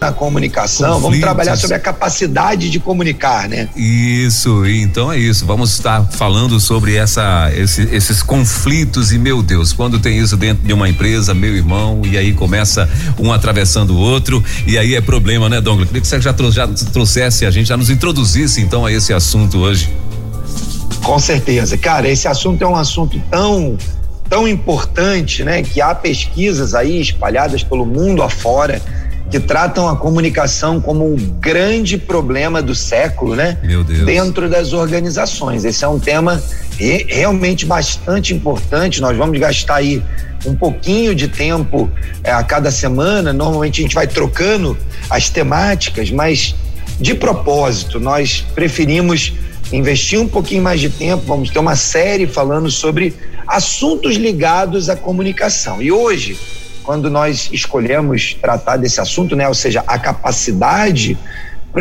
na comunicação, Conflitos. vamos trabalhar sobre a capacidade de comunicar, né? Isso, então é isso. Vamos estar falando sobre essa, esse, esses conflitos e meu Deus, quando tem isso dentro de uma empresa, meu irmão, e aí começa um atravessando o outro, e aí é problema, né, Douglas? Queria que você já, já trouxesse a gente, já nos introduzisse então a esse assunto hoje. Com certeza, cara, esse assunto é um assunto tão tão importante, né, que há pesquisas aí espalhadas pelo mundo afora que tratam a comunicação como um grande problema do século, né? Meu Deus. Dentro das organizações. Esse é um tema re realmente bastante importante. Nós vamos gastar aí um pouquinho de tempo é, a cada semana. Normalmente a gente vai trocando as temáticas, mas de propósito, nós preferimos investir um pouquinho mais de tempo. Vamos ter uma série falando sobre assuntos ligados à comunicação. E hoje quando nós escolhemos tratar desse assunto, né? Ou seja, a capacidade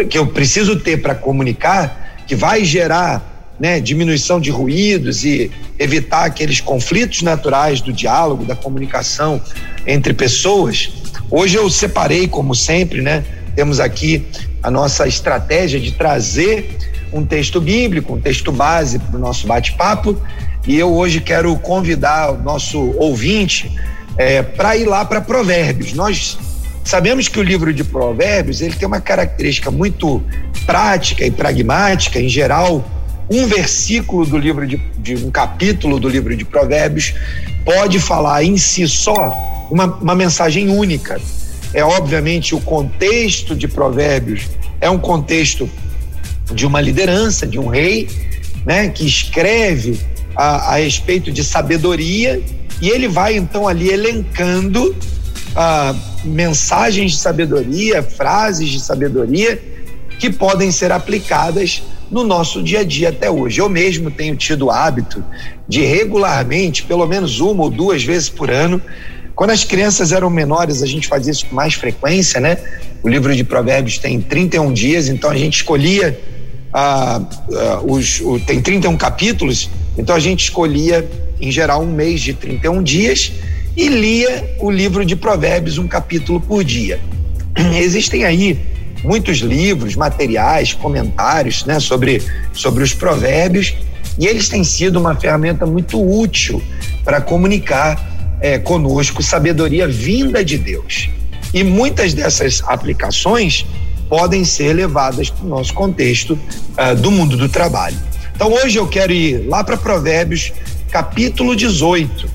que eu preciso ter para comunicar, que vai gerar né, diminuição de ruídos e evitar aqueles conflitos naturais do diálogo, da comunicação entre pessoas. Hoje eu separei, como sempre, né? Temos aqui a nossa estratégia de trazer um texto bíblico, um texto base para o nosso bate-papo. E eu hoje quero convidar o nosso ouvinte é, para ir lá para Provérbios. Nós sabemos que o livro de Provérbios ele tem uma característica muito prática e pragmática. Em geral, um versículo do livro de, de um capítulo do livro de Provérbios pode falar em si só uma, uma mensagem única. É obviamente o contexto de Provérbios é um contexto de uma liderança, de um rei, né, que escreve a, a respeito de sabedoria e ele vai então ali elencando ah, mensagens de sabedoria, frases de sabedoria que podem ser aplicadas no nosso dia a dia até hoje. Eu mesmo tenho tido o hábito de regularmente, pelo menos uma ou duas vezes por ano, quando as crianças eram menores, a gente fazia isso com mais frequência, né? O livro de Provérbios tem 31 dias, então a gente escolhia ah, ah, os, o, tem 31 capítulos, então a gente escolhia em geral, um mês de 31 dias e lia o livro de Provérbios, um capítulo por dia. Existem aí muitos livros, materiais, comentários né, sobre, sobre os provérbios e eles têm sido uma ferramenta muito útil para comunicar é, conosco sabedoria vinda de Deus. E muitas dessas aplicações podem ser levadas para o nosso contexto uh, do mundo do trabalho. Então hoje eu quero ir lá para Provérbios capítulo 18.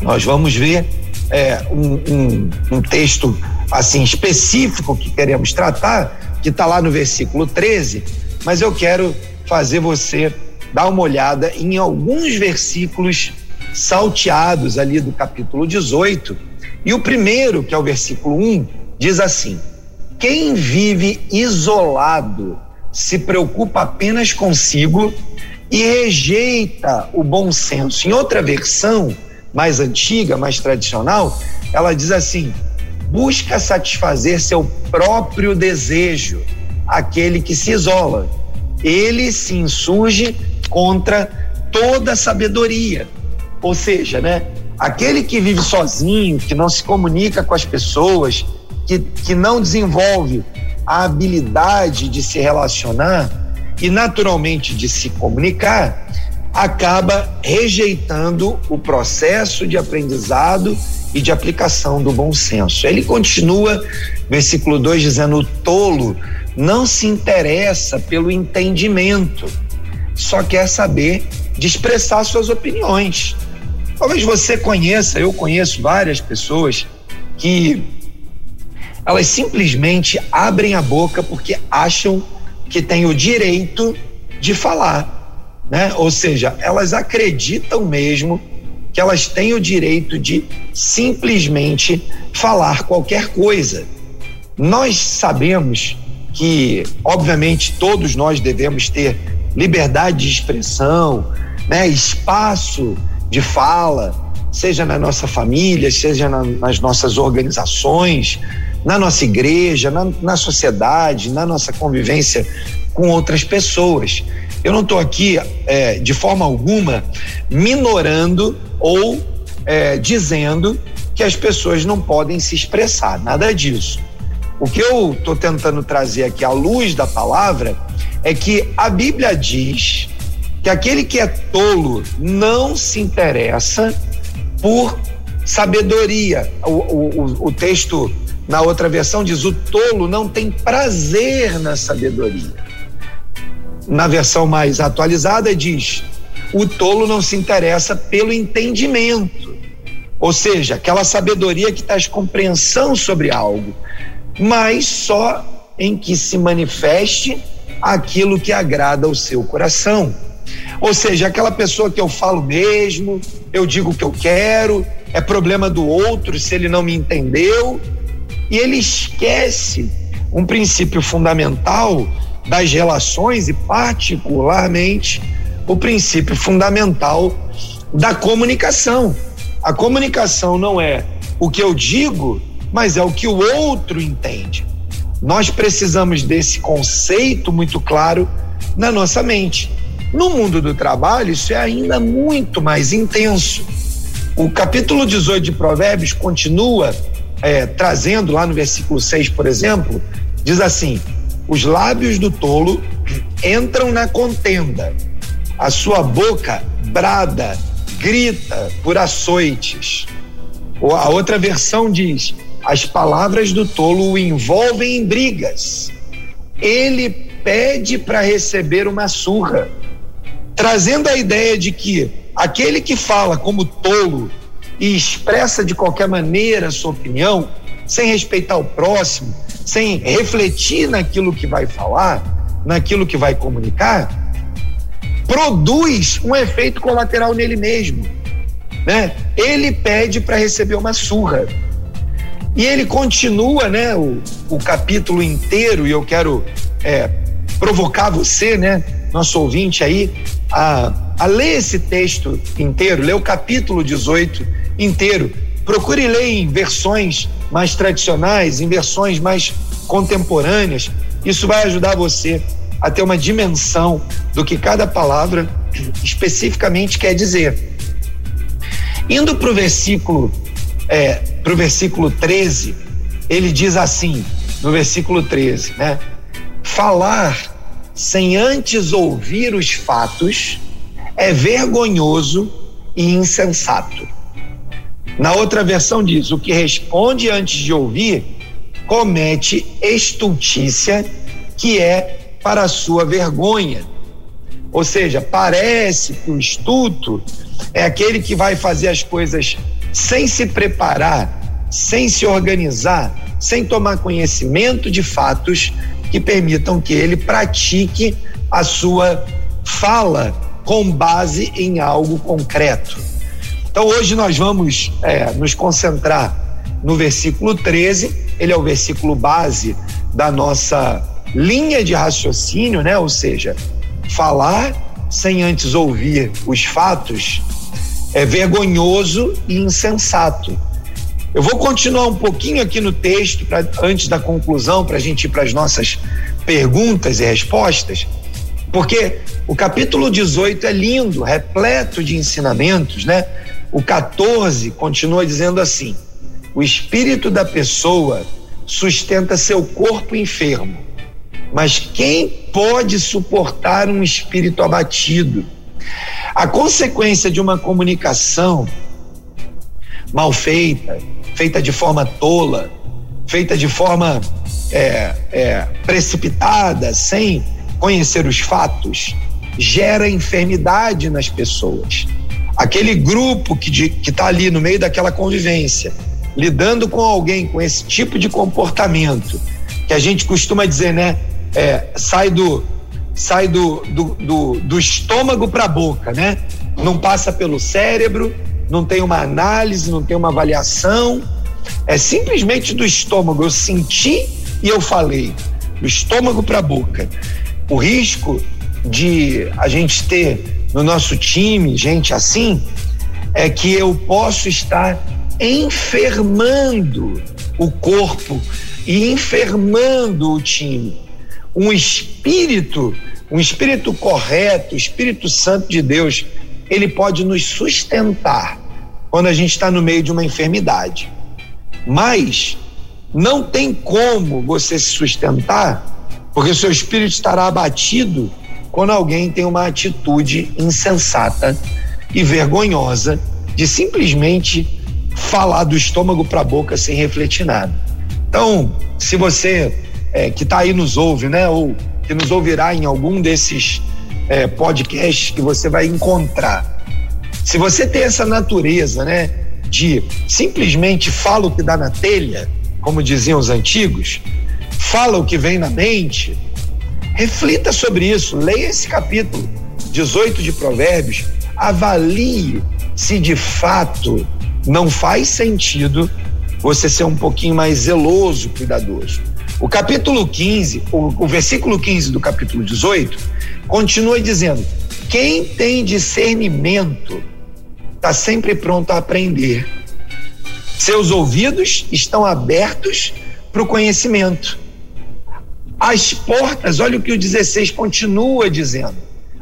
Nós vamos ver é, um, um, um texto assim específico que queremos tratar, que está lá no versículo 13, mas eu quero fazer você dar uma olhada em alguns versículos salteados ali do capítulo 18. E o primeiro, que é o versículo 1, diz assim: Quem vive isolado se preocupa apenas consigo e rejeita o bom senso. Em outra versão, mais antiga, mais tradicional, ela diz assim: busca satisfazer seu próprio desejo, aquele que se isola. Ele se insurge contra toda sabedoria. Ou seja, né? Aquele que vive sozinho, que não se comunica com as pessoas, que, que não desenvolve a habilidade de se relacionar, e naturalmente de se comunicar, acaba rejeitando o processo de aprendizado e de aplicação do bom senso. Ele continua, versículo 2, dizendo: o tolo não se interessa pelo entendimento, só quer saber de expressar suas opiniões. Talvez você conheça, eu conheço várias pessoas que elas simplesmente abrem a boca porque acham que têm o direito de falar, né? Ou seja, elas acreditam mesmo que elas têm o direito de simplesmente falar qualquer coisa. Nós sabemos que, obviamente, todos nós devemos ter liberdade de expressão, né? Espaço de fala, seja na nossa família, seja na, nas nossas organizações, na nossa igreja, na, na sociedade, na nossa convivência com outras pessoas. Eu não estou aqui, é, de forma alguma, minorando ou é, dizendo que as pessoas não podem se expressar, nada disso. O que eu estou tentando trazer aqui à luz da palavra é que a Bíblia diz que aquele que é tolo não se interessa por sabedoria. O, o, o texto na outra versão diz: o tolo não tem prazer na sabedoria. Na versão mais atualizada diz: o tolo não se interessa pelo entendimento. Ou seja, aquela sabedoria que traz compreensão sobre algo, mas só em que se manifeste aquilo que agrada ao seu coração. Ou seja, aquela pessoa que eu falo mesmo, eu digo o que eu quero, é problema do outro se ele não me entendeu, e ele esquece um princípio fundamental das relações e, particularmente, o princípio fundamental da comunicação. A comunicação não é o que eu digo, mas é o que o outro entende. Nós precisamos desse conceito muito claro na nossa mente. No mundo do trabalho, isso é ainda muito mais intenso. O capítulo 18 de Provérbios continua é, trazendo lá no versículo 6, por exemplo, diz assim: os lábios do tolo entram na contenda, a sua boca brada, grita por açoites. A outra versão diz: as palavras do tolo o envolvem em brigas. Ele pede para receber uma surra, trazendo a ideia de que aquele que fala como tolo e expressa de qualquer maneira a sua opinião, sem respeitar o próximo, sem refletir naquilo que vai falar, naquilo que vai comunicar, produz um efeito colateral nele mesmo. Né? Ele pede para receber uma surra. E ele continua né, o, o capítulo inteiro, e eu quero é, provocar você, né, nosso ouvinte aí, a, a ler esse texto inteiro, ler o capítulo 18 inteiro. Procure ler em versões mais tradicionais, em versões mais contemporâneas. Isso vai ajudar você a ter uma dimensão do que cada palavra especificamente quer dizer. Indo para o versículo, é, para o versículo 13, ele diz assim, no versículo 13, né? Falar sem antes ouvir os fatos é vergonhoso e insensato. Na outra versão diz: o que responde antes de ouvir comete estultícia, que é para sua vergonha. Ou seja, parece que o estulto é aquele que vai fazer as coisas sem se preparar, sem se organizar, sem tomar conhecimento de fatos que permitam que ele pratique a sua fala com base em algo concreto. Então hoje nós vamos é, nos concentrar no versículo 13, ele é o versículo base da nossa linha de raciocínio, né? Ou seja, falar sem antes ouvir os fatos é vergonhoso e insensato. Eu vou continuar um pouquinho aqui no texto, pra, antes da conclusão, para a gente ir para as nossas perguntas e respostas, porque o capítulo 18 é lindo, repleto de ensinamentos, né? O 14 continua dizendo assim: o espírito da pessoa sustenta seu corpo enfermo, mas quem pode suportar um espírito abatido? A consequência de uma comunicação mal feita, feita de forma tola, feita de forma é, é, precipitada, sem conhecer os fatos, gera enfermidade nas pessoas aquele grupo que está ali no meio daquela convivência, lidando com alguém com esse tipo de comportamento, que a gente costuma dizer, né? É, sai do sai do, do, do, do estômago para a boca, né? Não passa pelo cérebro, não tem uma análise, não tem uma avaliação, é simplesmente do estômago. Eu senti e eu falei, do estômago para a boca. O risco de a gente ter no nosso time, gente assim, é que eu posso estar enfermando o corpo e enfermando o time. Um espírito, um espírito correto, o Espírito Santo de Deus, ele pode nos sustentar quando a gente está no meio de uma enfermidade. Mas não tem como você se sustentar, porque o seu espírito estará abatido quando alguém tem uma atitude insensata e vergonhosa de simplesmente falar do estômago para a boca sem refletir nada. Então, se você é, que está aí nos ouve, né, ou que nos ouvirá em algum desses é, podcasts que você vai encontrar, se você tem essa natureza, né, de simplesmente fala o que dá na telha, como diziam os antigos, fala o que vem na mente, reflita sobre isso, leia esse capítulo 18 de Provérbios, avalie se de fato não faz sentido você ser um pouquinho mais zeloso, cuidadoso. O capítulo 15, o, o versículo 15 do capítulo 18, continua dizendo: quem tem discernimento está sempre pronto a aprender. Seus ouvidos estão abertos para o conhecimento. As portas, olha o que o 16 continua dizendo: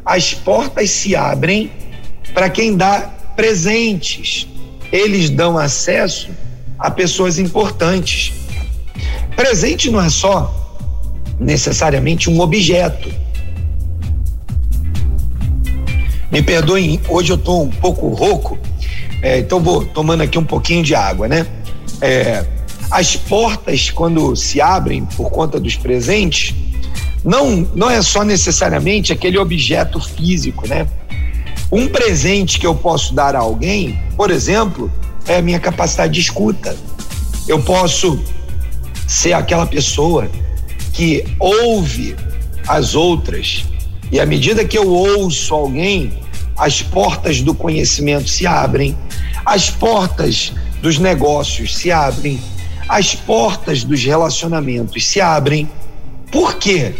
as portas se abrem para quem dá presentes. Eles dão acesso a pessoas importantes. Presente não é só necessariamente um objeto. Me perdoem, hoje eu estou um pouco rouco, é, então vou tomando aqui um pouquinho de água, né? É, as portas, quando se abrem por conta dos presentes, não, não é só necessariamente aquele objeto físico, né? Um presente que eu posso dar a alguém, por exemplo, é a minha capacidade de escuta. Eu posso ser aquela pessoa que ouve as outras e à medida que eu ouço alguém, as portas do conhecimento se abrem, as portas dos negócios se abrem, as portas dos relacionamentos se abrem. Por quê?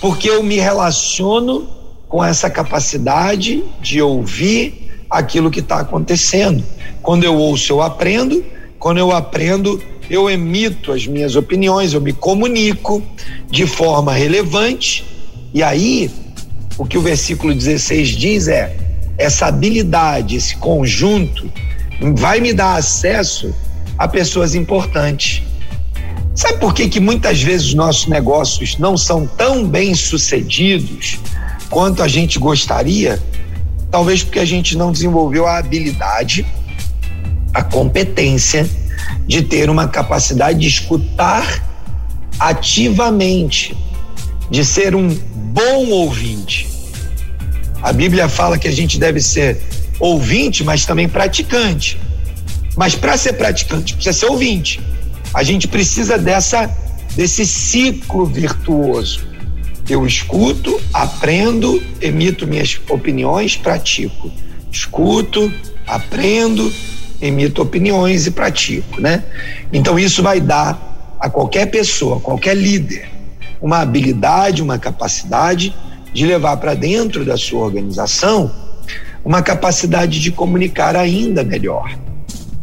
Porque eu me relaciono com essa capacidade de ouvir aquilo que está acontecendo. Quando eu ouço, eu aprendo. Quando eu aprendo, eu emito as minhas opiniões, eu me comunico de forma relevante. E aí, o que o versículo 16 diz é: essa habilidade, esse conjunto, vai me dar acesso a pessoas importantes. Sabe por que, que muitas vezes os nossos negócios não são tão bem sucedidos quanto a gente gostaria? Talvez porque a gente não desenvolveu a habilidade a competência de ter uma capacidade de escutar ativamente, de ser um bom ouvinte. A Bíblia fala que a gente deve ser ouvinte, mas também praticante. Mas para ser praticante, precisa ser ouvinte. A gente precisa dessa desse ciclo virtuoso. Eu escuto, aprendo, emito minhas opiniões, pratico. Escuto, aprendo, emito opiniões e pratico, né? Então isso vai dar a qualquer pessoa, qualquer líder, uma habilidade, uma capacidade de levar para dentro da sua organização uma capacidade de comunicar ainda melhor.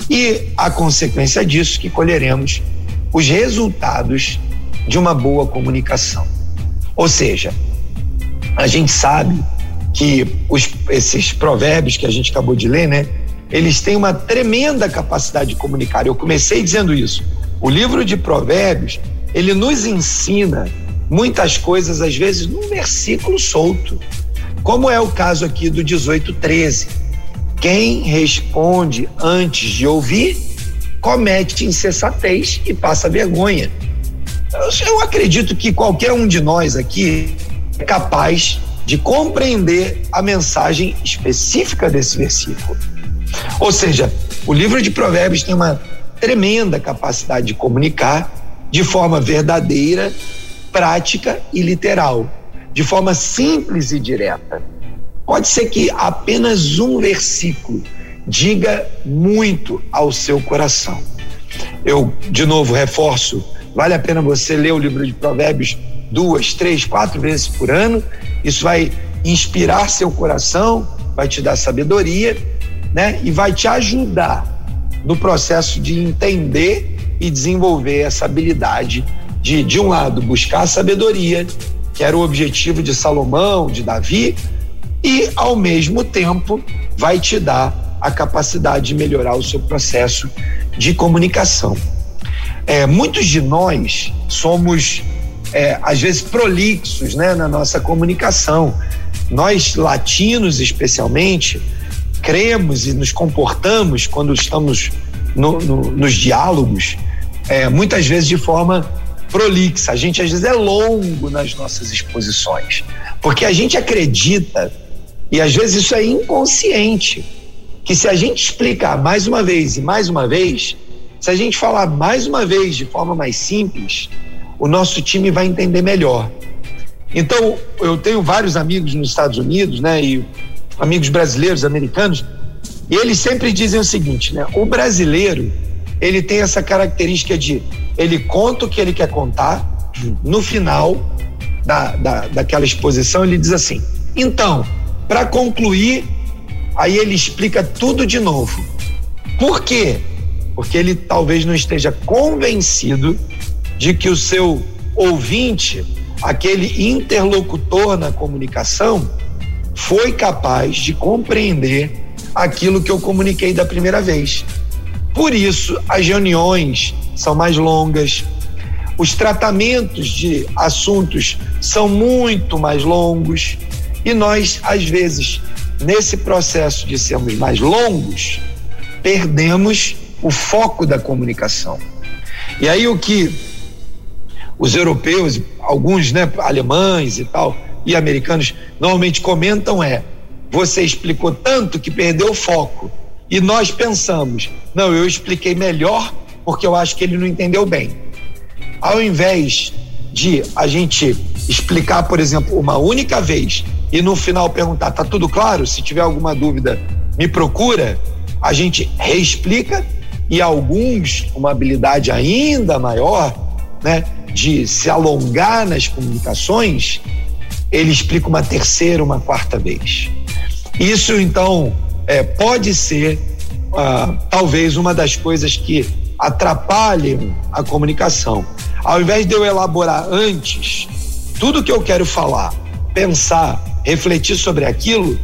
E a consequência disso que colheremos os resultados de uma boa comunicação. Ou seja, a gente sabe que os, esses provérbios que a gente acabou de ler, né? eles têm uma tremenda capacidade de comunicar. Eu comecei dizendo isso. O livro de Provérbios, ele nos ensina muitas coisas, às vezes, num versículo solto, como é o caso aqui do 1813. Quem responde antes de ouvir comete insensatez e passa vergonha. Eu acredito que qualquer um de nós aqui é capaz de compreender a mensagem específica desse versículo. Ou seja, o livro de Provérbios tem uma tremenda capacidade de comunicar de forma verdadeira, prática e literal, de forma simples e direta. Pode ser que apenas um versículo diga muito ao seu coração. Eu, de novo, reforço: vale a pena você ler o livro de Provérbios duas, três, quatro vezes por ano. Isso vai inspirar seu coração, vai te dar sabedoria né? E vai te ajudar no processo de entender e desenvolver essa habilidade de, de um lado, buscar a sabedoria, que era o objetivo de Salomão, de Davi, e, ao mesmo tempo, vai te dar a capacidade de melhorar o seu processo de comunicação. É, muitos de nós somos, é, às vezes, prolixos né, na nossa comunicação. Nós, latinos especialmente, cremos e nos comportamos quando estamos no, no, nos diálogos, é, muitas vezes de forma prolixa. A gente às vezes é longo nas nossas exposições, porque a gente acredita, e às vezes isso é inconsciente, que se a gente explicar mais uma vez e mais uma vez, se a gente falar mais uma vez de forma mais simples, o nosso time vai entender melhor. Então, eu tenho vários amigos nos Estados Unidos, né, e amigos brasileiros, americanos, e eles sempre dizem o seguinte, né, o brasileiro, ele tem essa característica de ele conta o que ele quer contar, no final da, da, daquela exposição ele diz assim: então, para concluir, aí ele explica tudo de novo. Por quê? Porque ele talvez não esteja convencido de que o seu ouvinte, aquele interlocutor na comunicação, foi capaz de compreender aquilo que eu comuniquei da primeira vez. Por isso, as reuniões são mais longas, os tratamentos de assuntos são muito mais longos e nós, às vezes, nesse processo de sermos mais longos, perdemos o foco da comunicação. E aí o que os europeus, alguns, né, alemães e tal, e americanos normalmente comentam é: você explicou tanto que perdeu o foco. E nós pensamos, não, eu expliquei melhor porque eu acho que ele não entendeu bem. Ao invés de a gente explicar, por exemplo, uma única vez e no final perguntar, tá tudo claro? Se tiver alguma dúvida, me procura. A gente reexplica e alguns, uma habilidade ainda maior, né, de se alongar nas comunicações, ele explica uma terceira, uma quarta vez. Isso então é, pode ser ah, talvez uma das coisas que atrapalhem a comunicação. Ao invés de eu elaborar antes tudo que eu quero falar, pensar, refletir sobre aquilo,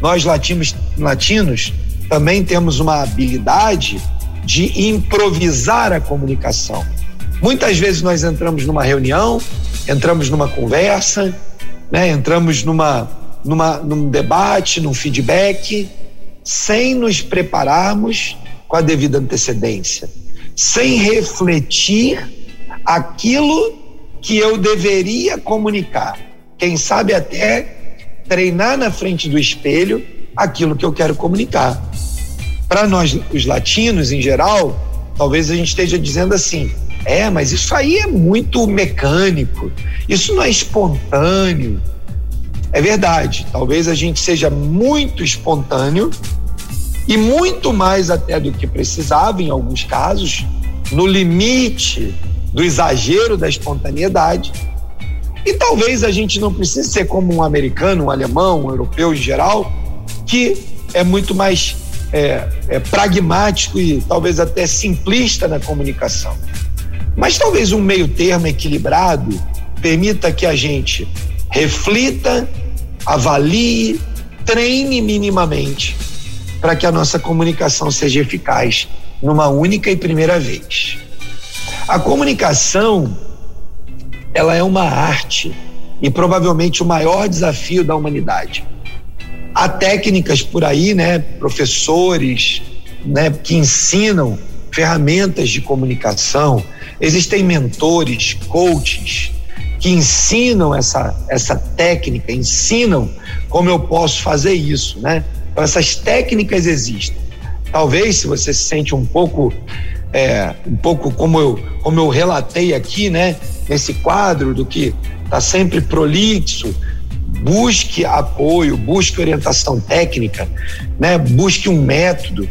nós latinos, latinos também temos uma habilidade de improvisar a comunicação. Muitas vezes nós entramos numa reunião, entramos numa conversa, né, entramos numa, numa, num debate, num feedback, sem nos prepararmos com a devida antecedência, sem refletir aquilo que eu deveria comunicar. Quem sabe até treinar na frente do espelho aquilo que eu quero comunicar. Para nós, os latinos em geral, talvez a gente esteja dizendo assim: é, mas isso aí é muito mecânico, isso não é espontâneo. É verdade, talvez a gente seja muito espontâneo e muito mais até do que precisava em alguns casos, no limite do exagero da espontaneidade. E talvez a gente não precise ser como um americano, um alemão, um europeu em geral, que é muito mais é, é, pragmático e talvez até simplista na comunicação. Mas talvez um meio termo equilibrado permita que a gente reflita, avalie, treine minimamente para que a nossa comunicação seja eficaz numa única e primeira vez. A comunicação, ela é uma arte e provavelmente o maior desafio da humanidade. Há técnicas por aí, né, professores, né, que ensinam ferramentas de comunicação. Existem mentores, coaches que ensinam essa essa técnica, ensinam como eu posso fazer isso, né? Então, essas técnicas existem. Talvez, se você se sente um pouco, é, um pouco como eu, como eu relatei aqui, né, nesse quadro do que está sempre prolixo, busque apoio, busque orientação técnica, né, busque um método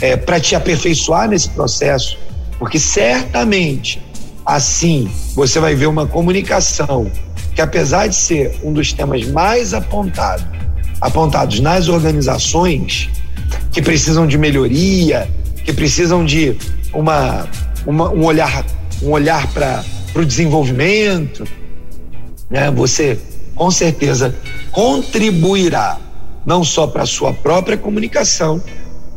é, para te aperfeiçoar nesse processo, porque certamente assim você vai ver uma comunicação que, apesar de ser um dos temas mais apontados apontados nas organizações que precisam de melhoria, que precisam de uma, uma, um olhar, um olhar para o desenvolvimento, né? Você com certeza contribuirá não só para a sua própria comunicação,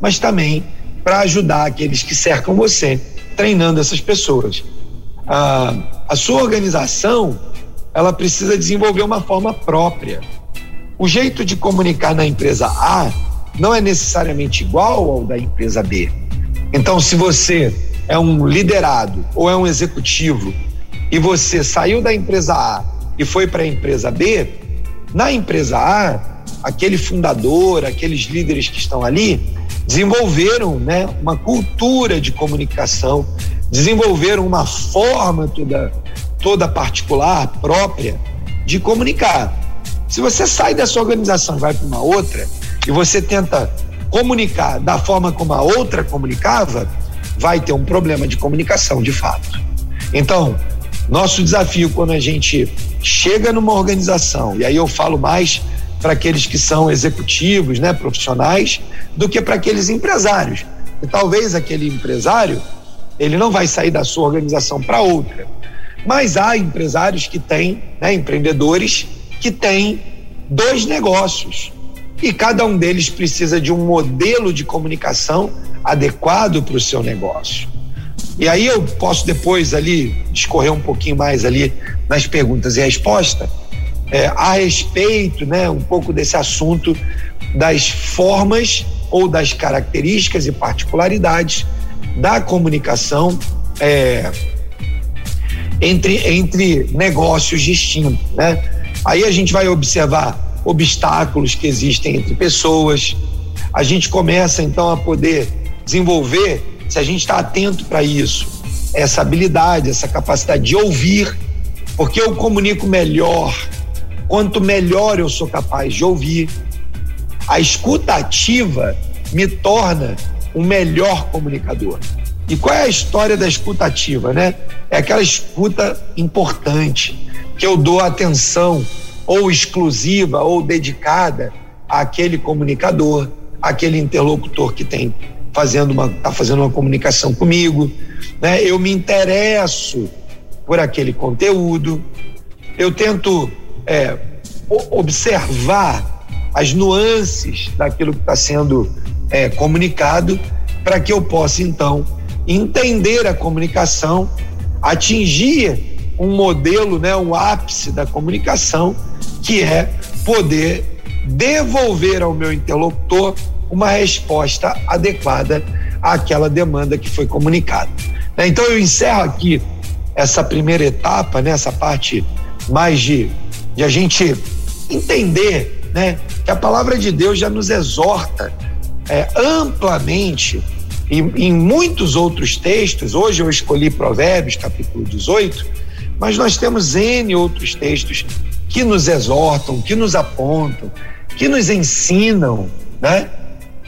mas também para ajudar aqueles que cercam você, treinando essas pessoas. Ah, a sua organização ela precisa desenvolver uma forma própria. O jeito de comunicar na empresa A não é necessariamente igual ao da empresa B. Então, se você é um liderado ou é um executivo e você saiu da empresa A e foi para a empresa B, na empresa A, aquele fundador, aqueles líderes que estão ali, desenvolveram né, uma cultura de comunicação, desenvolveram uma forma toda, toda particular, própria, de comunicar. Se você sai dessa organização e vai para uma outra, e você tenta comunicar da forma como a outra comunicava, vai ter um problema de comunicação, de fato. Então, nosso desafio quando a gente chega numa organização, e aí eu falo mais para aqueles que são executivos, né, profissionais, do que para aqueles empresários. E talvez aquele empresário, ele não vai sair da sua organização para outra. Mas há empresários que têm, né, empreendedores que têm dois negócios. E cada um deles precisa de um modelo de comunicação adequado para o seu negócio. E aí eu posso depois ali discorrer um pouquinho mais ali nas perguntas e respostas é, a respeito, né, um pouco desse assunto das formas ou das características e particularidades da comunicação é, entre, entre negócios distintos, né? Aí a gente vai observar obstáculos que existem entre pessoas. A gente começa então a poder desenvolver se a gente está atento para isso, essa habilidade, essa capacidade de ouvir, porque eu comunico melhor quanto melhor eu sou capaz de ouvir. A escuta ativa me torna um melhor comunicador. E qual é a história da escuta ativa, né? É aquela escuta importante, que eu dou atenção ou exclusiva ou dedicada àquele comunicador, àquele interlocutor que tem fazendo uma está fazendo uma comunicação comigo, né? Eu me interesso por aquele conteúdo, eu tento é, observar as nuances daquilo que está sendo é, comunicado para que eu possa então entender a comunicação, atingir um modelo, né, um ápice da comunicação, que é poder devolver ao meu interlocutor uma resposta adequada àquela demanda que foi comunicada. Né? Então eu encerro aqui essa primeira etapa, né, essa parte mais de, de a gente entender né, que a palavra de Deus já nos exorta é, amplamente e em muitos outros textos. Hoje eu escolhi Provérbios, capítulo 18, mas nós temos N outros textos que nos exortam, que nos apontam, que nos ensinam, né?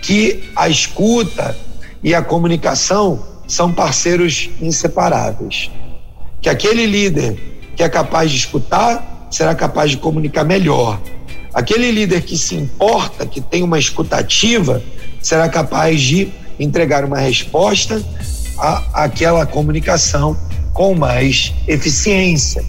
que a escuta e a comunicação são parceiros inseparáveis. Que aquele líder que é capaz de escutar será capaz de comunicar melhor. Aquele líder que se importa, que tem uma escutativa, será capaz de entregar uma resposta àquela comunicação com mais eficiência.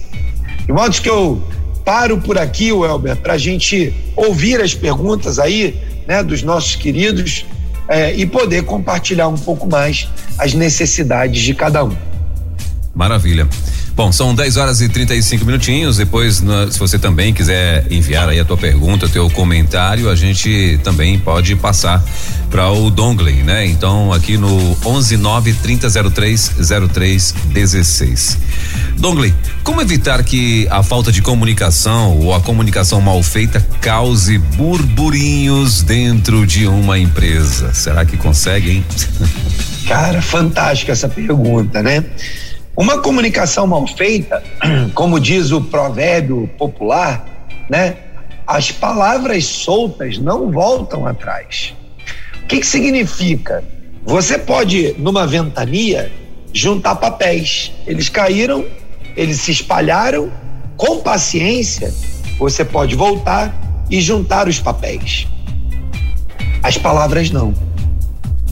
De modo que eu paro por aqui, Welber, para a gente ouvir as perguntas aí né, dos nossos queridos é, e poder compartilhar um pouco mais as necessidades de cada um. Maravilha. Bom, são 10 horas e 35 minutinhos. Depois, se você também quiser enviar aí a tua pergunta, teu comentário, a gente também pode passar para o Dongley, né? Então, aqui no 119 3003 0316. Dongley, como evitar que a falta de comunicação ou a comunicação mal feita cause burburinhos dentro de uma empresa? Será que consegue, hein? Cara, fantástica essa pergunta, né? Uma comunicação mal feita, como diz o provérbio popular, né? As palavras soltas não voltam atrás. O que, que significa? Você pode, numa ventania, juntar papéis. Eles caíram, eles se espalharam. Com paciência, você pode voltar e juntar os papéis. As palavras não.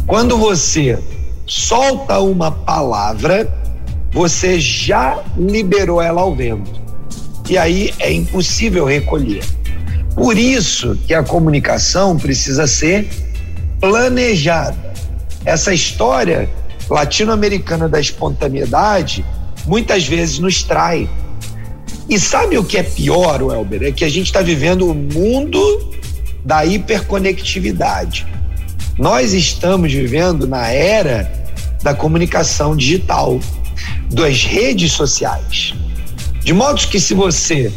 Quando você solta uma palavra, você já liberou ela ao vento. E aí é impossível recolher. Por isso que a comunicação precisa ser planejada. Essa história latino-americana da espontaneidade muitas vezes nos trai. E sabe o que é pior, Welber? É que a gente está vivendo o mundo da hiperconectividade. Nós estamos vivendo na era da comunicação digital, das redes sociais. De modo que se você,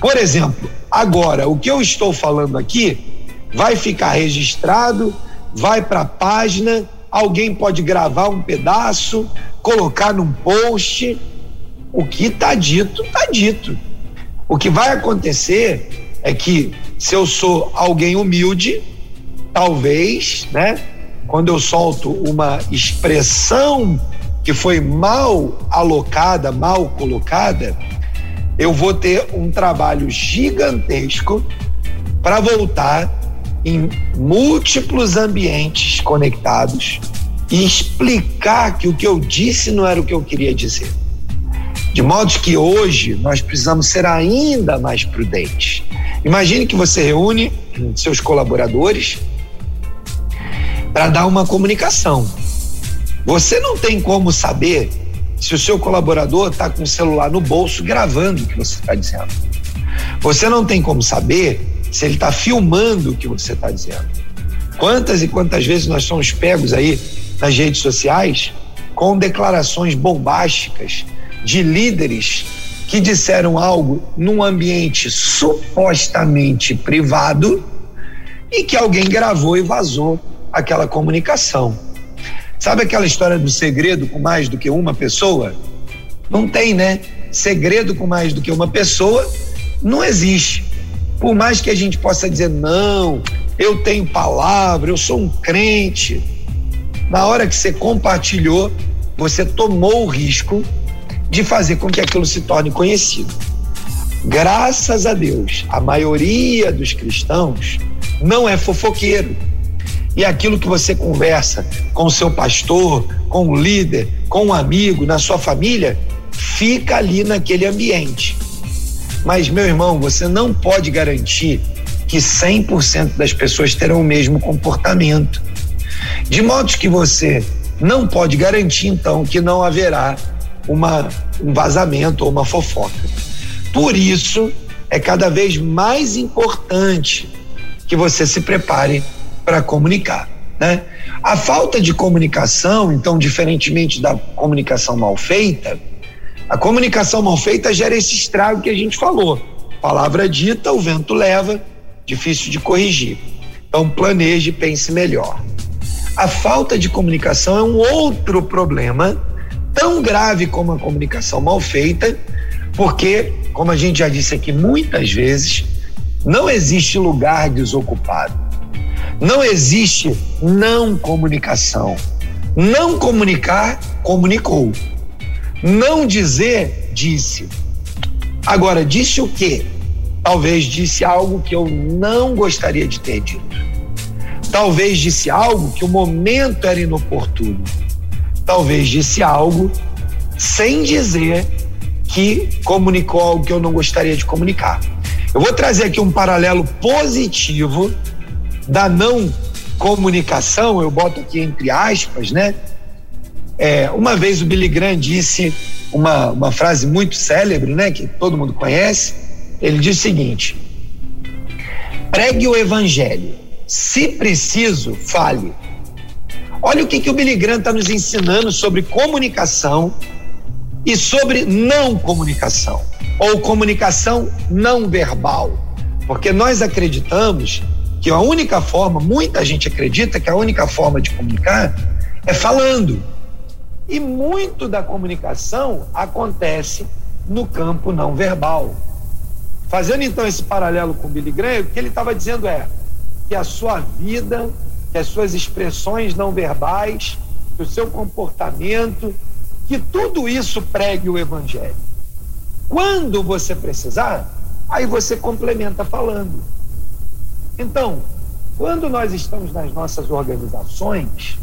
por exemplo, agora o que eu estou falando aqui vai ficar registrado, vai para a página, alguém pode gravar um pedaço, colocar num post. O que está dito, está dito. O que vai acontecer é que se eu sou alguém humilde, talvez, né? Quando eu solto uma expressão que foi mal alocada, mal colocada, eu vou ter um trabalho gigantesco para voltar em múltiplos ambientes conectados e explicar que o que eu disse não era o que eu queria dizer. De modo que hoje nós precisamos ser ainda mais prudentes. Imagine que você reúne seus colaboradores para dar uma comunicação. Você não tem como saber se o seu colaborador está com o celular no bolso gravando o que você está dizendo. Você não tem como saber se ele está filmando o que você está dizendo. Quantas e quantas vezes nós somos pegos aí nas redes sociais com declarações bombásticas de líderes que disseram algo num ambiente supostamente privado e que alguém gravou e vazou aquela comunicação. Sabe aquela história do segredo com mais do que uma pessoa? Não tem, né? Segredo com mais do que uma pessoa não existe. Por mais que a gente possa dizer, não, eu tenho palavra, eu sou um crente. Na hora que você compartilhou, você tomou o risco de fazer com que aquilo se torne conhecido. Graças a Deus, a maioria dos cristãos não é fofoqueiro e aquilo que você conversa com o seu pastor, com o líder, com um amigo, na sua família, fica ali naquele ambiente. Mas, meu irmão, você não pode garantir que 100% das pessoas terão o mesmo comportamento. De modo que você não pode garantir, então, que não haverá uma, um vazamento ou uma fofoca. Por isso, é cada vez mais importante que você se prepare para comunicar. Né? A falta de comunicação, então, diferentemente da comunicação mal feita, a comunicação mal feita gera esse estrago que a gente falou. Palavra dita, o vento leva, difícil de corrigir. Então, planeje, pense melhor. A falta de comunicação é um outro problema, tão grave como a comunicação mal feita, porque, como a gente já disse aqui muitas vezes, não existe lugar desocupado. Não existe não comunicação. Não comunicar, comunicou. Não dizer, disse. Agora, disse o quê? Talvez disse algo que eu não gostaria de ter dito. Talvez disse algo que o momento era inoportuno. Talvez disse algo sem dizer que comunicou algo que eu não gostaria de comunicar. Eu vou trazer aqui um paralelo positivo da não comunicação, eu boto aqui entre aspas, né? É, uma vez o Billy Graham disse uma, uma frase muito célebre, né? Que todo mundo conhece. Ele diz o seguinte: pregue o evangelho. Se preciso, fale. Olha o que, que o Billy Graham está nos ensinando sobre comunicação e sobre não comunicação, ou comunicação não verbal. Porque nós acreditamos que a única forma, muita gente acredita que a única forma de comunicar é falando. E muito da comunicação acontece no campo não verbal. Fazendo então esse paralelo com o Billy Graham, o que ele estava dizendo é que a sua vida, que as suas expressões não verbais, que o seu comportamento, que tudo isso pregue o evangelho. Quando você precisar, aí você complementa falando. Então, quando nós estamos nas nossas organizações,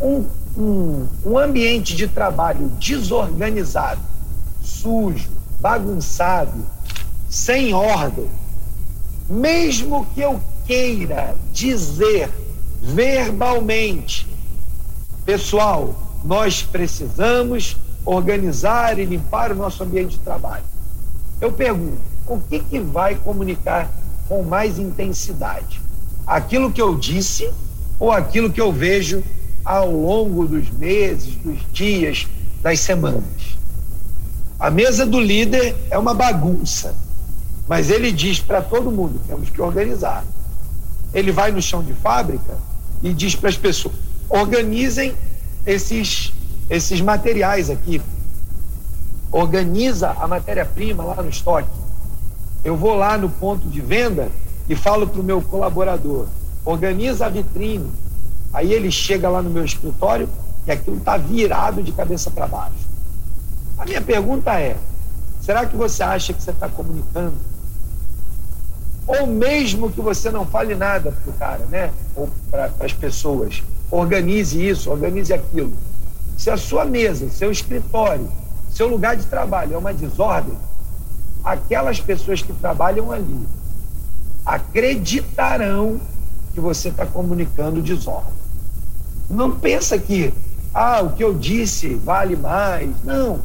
um um, um ambiente de trabalho desorganizado, sujo, bagunçado, sem ordem, mesmo que eu queira dizer verbalmente, pessoal, nós precisamos organizar e limpar o nosso ambiente de trabalho. Eu pergunto, o que, que vai comunicar com mais intensidade? Aquilo que eu disse ou aquilo que eu vejo ao longo dos meses, dos dias, das semanas? A mesa do líder é uma bagunça, mas ele diz para todo mundo: temos que organizar. Ele vai no chão de fábrica e diz para as pessoas: organizem esses, esses materiais aqui. Organiza a matéria-prima lá no estoque. Eu vou lá no ponto de venda e falo para o meu colaborador: organiza a vitrine. Aí ele chega lá no meu escritório e aquilo está virado de cabeça para baixo. A minha pergunta é: será que você acha que você está comunicando? Ou mesmo que você não fale nada para o cara, né? Ou para as pessoas. Organize isso, organize aquilo. Se a sua mesa, seu escritório, seu lugar de trabalho é uma desordem, aquelas pessoas que trabalham ali acreditarão que você está comunicando desordem. Não pensa que, ah, o que eu disse vale mais. Não.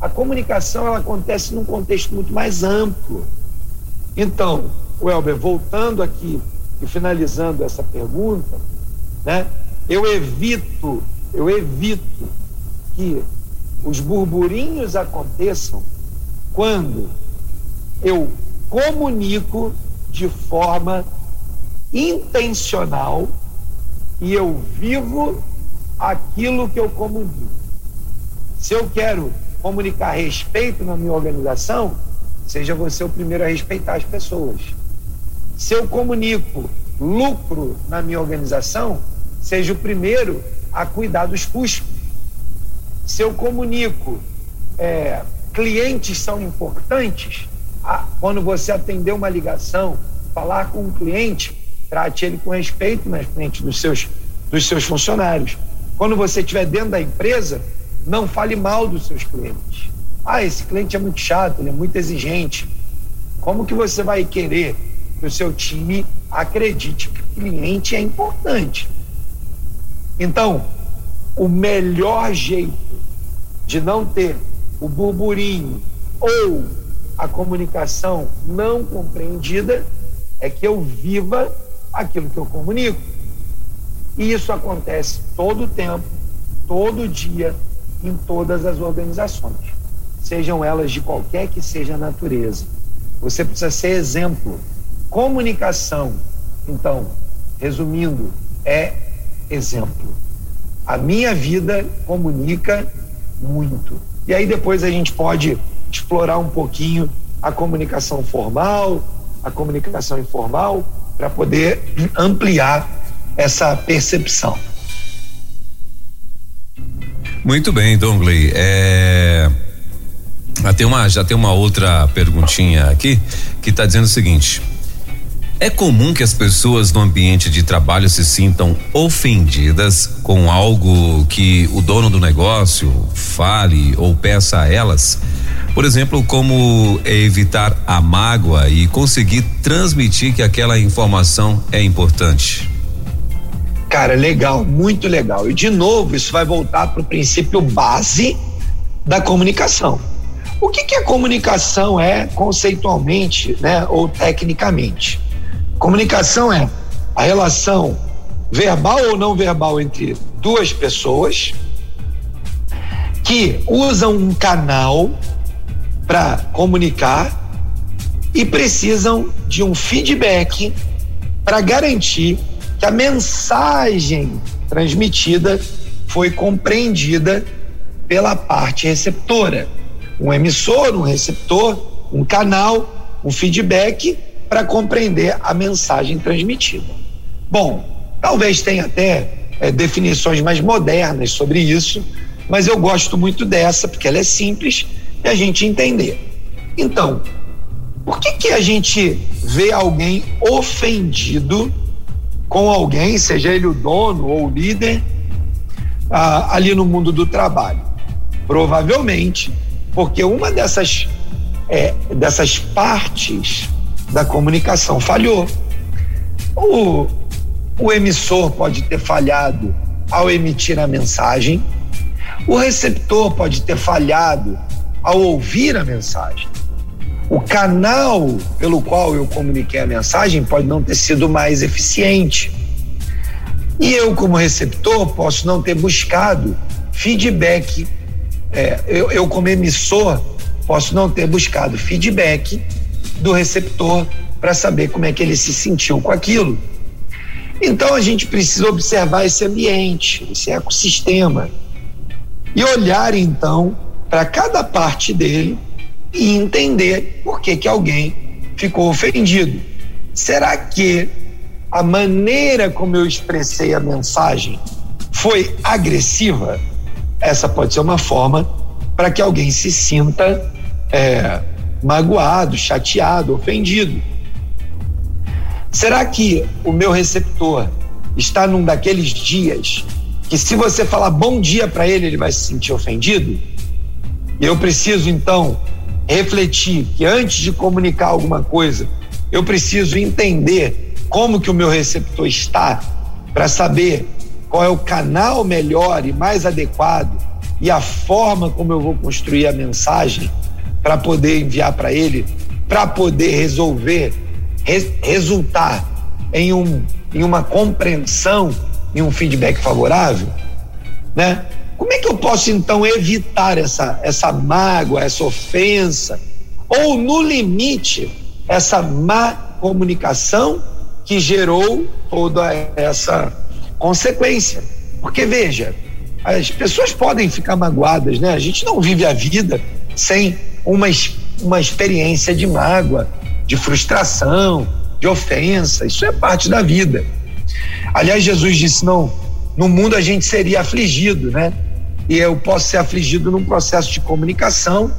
A comunicação ela acontece num contexto muito mais amplo. Então, Welber, voltando aqui e finalizando essa pergunta, né? Eu evito, eu evito que os burburinhos aconteçam quando eu comunico de forma intencional e eu vivo aquilo que eu comunico. Se eu quero comunicar respeito na minha organização, seja você o primeiro a respeitar as pessoas. Se eu comunico lucro na minha organização, seja o primeiro a cuidar dos custos. Se eu comunico é, clientes são importantes, quando você atender uma ligação, falar com um cliente, trate ele com respeito na frente dos seus, dos seus funcionários. Quando você estiver dentro da empresa, não fale mal dos seus clientes. Ah, esse cliente é muito chato, ele é muito exigente. Como que você vai querer que o seu time acredite que o cliente é importante? Então, o melhor jeito de não ter o burburinho ou a comunicação não compreendida é que eu viva aquilo que eu comunico. E isso acontece todo o tempo, todo dia, em todas as organizações, sejam elas de qualquer que seja a natureza. Você precisa ser exemplo. Comunicação, então, resumindo, é exemplo. A minha vida comunica muito. E aí depois a gente pode explorar um pouquinho a comunicação formal, a comunicação informal, para poder ampliar essa percepção. Muito bem, Dongley. É... Tem uma, já tem uma outra perguntinha aqui que está dizendo o seguinte: é comum que as pessoas no ambiente de trabalho se sintam ofendidas com algo que o dono do negócio fale ou peça a elas? Por exemplo, como evitar a mágoa e conseguir transmitir que aquela informação é importante? Cara, legal, muito legal. E de novo, isso vai voltar para o princípio base da comunicação. O que, que a comunicação é conceitualmente, né, ou tecnicamente? Comunicação é a relação verbal ou não verbal entre duas pessoas que usam um canal para comunicar e precisam de um feedback para garantir que a mensagem transmitida foi compreendida pela parte receptora. Um emissor, um receptor, um canal, um feedback para compreender a mensagem transmitida. Bom, talvez tenha até é, definições mais modernas sobre isso, mas eu gosto muito dessa porque ela é simples e a gente entender. Então, por que que a gente vê alguém ofendido com alguém, seja ele o dono ou o líder, ah, ali no mundo do trabalho? Provavelmente porque uma dessas, é, dessas partes da comunicação falhou. O, o emissor pode ter falhado ao emitir a mensagem, o receptor pode ter falhado ao ouvir a mensagem. O canal pelo qual eu comuniquei a mensagem pode não ter sido mais eficiente. E eu, como receptor, posso não ter buscado feedback. É, eu, eu, como emissor, posso não ter buscado feedback do receptor para saber como é que ele se sentiu com aquilo. Então a gente precisa observar esse ambiente, esse ecossistema e olhar então para cada parte dele e entender por que que alguém ficou ofendido. Será que a maneira como eu expressei a mensagem foi agressiva? Essa pode ser uma forma para que alguém se sinta é, magoado, chateado, ofendido. Será que o meu receptor está num daqueles dias que se você falar bom dia para ele, ele vai se sentir ofendido? Eu preciso então refletir que antes de comunicar alguma coisa, eu preciso entender como que o meu receptor está para saber qual é o canal melhor e mais adequado e a forma como eu vou construir a mensagem para poder enviar para ele, para poder resolver resultar em, um, em uma compreensão e um feedback favorável, né? Como é que eu posso então evitar essa, essa mágoa, essa ofensa, ou no limite, essa má comunicação que gerou toda essa consequência? Porque veja, as pessoas podem ficar magoadas, né? A gente não vive a vida sem uma, uma experiência de mágoa, de frustração, de ofensa. Isso é parte da vida. Aliás, Jesus disse: não, no mundo a gente seria afligido, né? E eu posso ser afligido num processo de comunicação,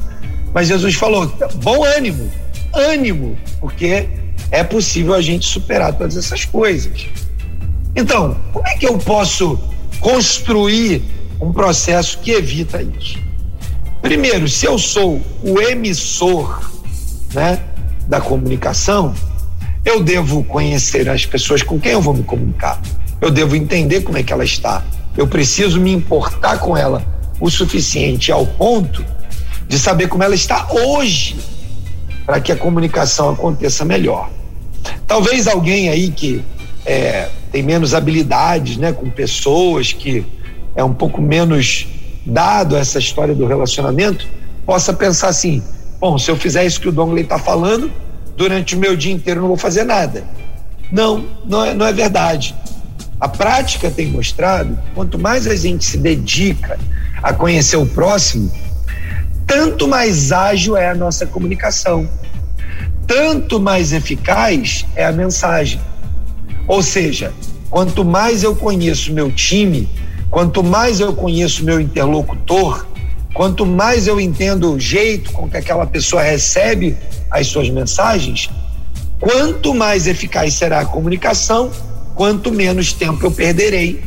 mas Jesus falou: bom ânimo, ânimo, porque é possível a gente superar todas essas coisas. Então, como é que eu posso construir um processo que evita isso? Primeiro, se eu sou o emissor, né? da comunicação, eu devo conhecer as pessoas com quem eu vou me comunicar. Eu devo entender como é que ela está. Eu preciso me importar com ela o suficiente ao ponto de saber como ela está hoje, para que a comunicação aconteça melhor. Talvez alguém aí que é, tem menos habilidades, né, com pessoas, que é um pouco menos dado a essa história do relacionamento, possa pensar assim: Bom, se eu fizer isso que o Dongley está falando, durante o meu dia inteiro não vou fazer nada. Não, não é, não é verdade. A prática tem mostrado que quanto mais a gente se dedica a conhecer o próximo, tanto mais ágil é a nossa comunicação, tanto mais eficaz é a mensagem. Ou seja, quanto mais eu conheço meu time, quanto mais eu conheço meu interlocutor, Quanto mais eu entendo o jeito com que aquela pessoa recebe as suas mensagens, quanto mais eficaz será a comunicação, quanto menos tempo eu perderei,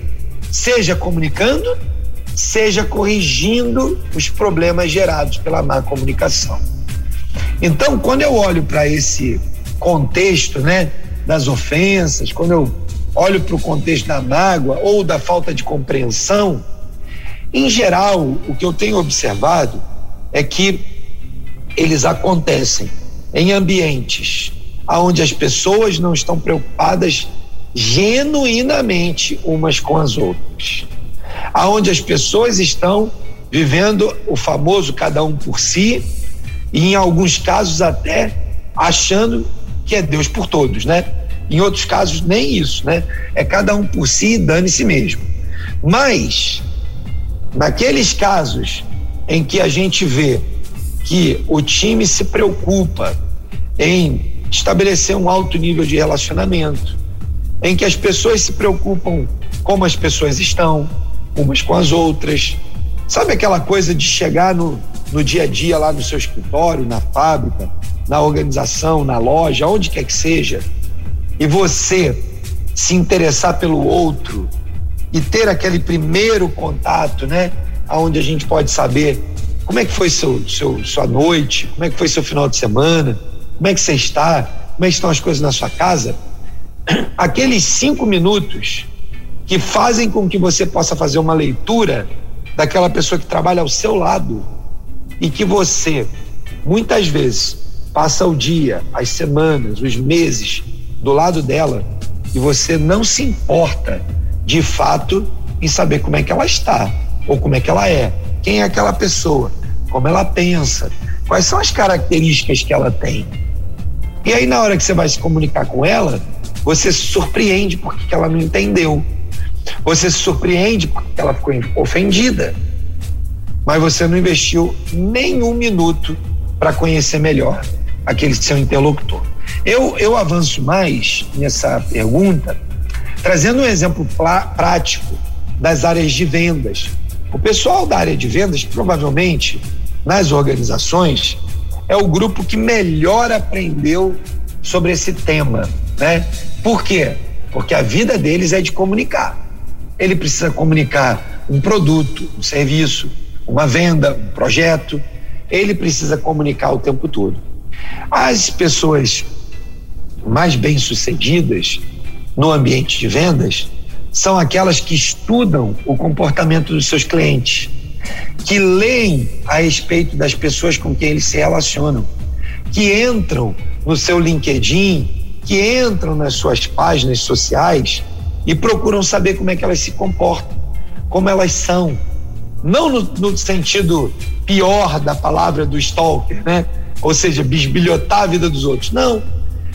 seja comunicando, seja corrigindo os problemas gerados pela má comunicação. Então, quando eu olho para esse contexto, né, das ofensas, quando eu olho para o contexto da mágoa ou da falta de compreensão, em geral, o que eu tenho observado é que eles acontecem em ambientes onde as pessoas não estão preocupadas genuinamente umas com as outras, aonde as pessoas estão vivendo o famoso cada um por si e em alguns casos até achando que é Deus por todos, né? Em outros casos nem isso, né? É cada um por si e dane-se mesmo. Mas Naqueles casos em que a gente vê que o time se preocupa em estabelecer um alto nível de relacionamento, em que as pessoas se preocupam como as pessoas estão, umas com as outras. Sabe aquela coisa de chegar no, no dia a dia lá no seu escritório, na fábrica, na organização, na loja, onde quer que seja, e você se interessar pelo outro, e ter aquele primeiro contato, né? Onde a gente pode saber como é que foi seu, seu, sua noite, como é que foi seu final de semana, como é que você está, como é que estão as coisas na sua casa. Aqueles cinco minutos que fazem com que você possa fazer uma leitura daquela pessoa que trabalha ao seu lado e que você, muitas vezes, passa o dia, as semanas, os meses do lado dela e você não se importa de fato em saber como é que ela está ou como é que ela é, quem é aquela pessoa, como ela pensa, quais são as características que ela tem. E aí na hora que você vai se comunicar com ela, você se surpreende porque ela não entendeu. Você se surpreende porque ela ficou ofendida. Mas você não investiu nenhum minuto para conhecer melhor aquele seu interlocutor. Eu, eu avanço mais nessa pergunta trazendo um exemplo prático das áreas de vendas. O pessoal da área de vendas, provavelmente, nas organizações, é o grupo que melhor aprendeu sobre esse tema, né? Por quê? Porque a vida deles é de comunicar. Ele precisa comunicar um produto, um serviço, uma venda, um projeto. Ele precisa comunicar o tempo todo. As pessoas mais bem-sucedidas no ambiente de vendas são aquelas que estudam o comportamento dos seus clientes, que leem a respeito das pessoas com quem eles se relacionam, que entram no seu LinkedIn, que entram nas suas páginas sociais e procuram saber como é que elas se comportam, como elas são. Não no, no sentido pior da palavra do stalker, né? Ou seja, bisbilhotar a vida dos outros. Não.